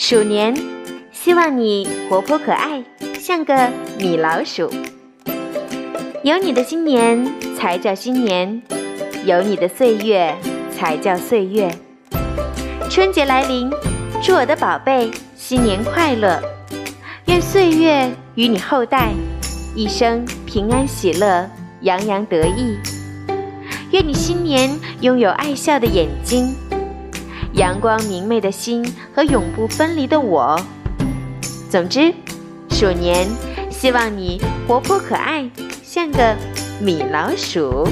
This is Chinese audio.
鼠年，希望你活泼可爱，像个米老鼠。有你的新年才叫新年，有你的岁月才叫岁月。春节来临，祝我的宝贝新年快乐！愿岁月与你后代一生平安喜乐，洋洋得意。愿你新年拥有爱笑的眼睛。阳光明媚的心和永不分离的我。总之，鼠年希望你活泼可爱，像个米老鼠。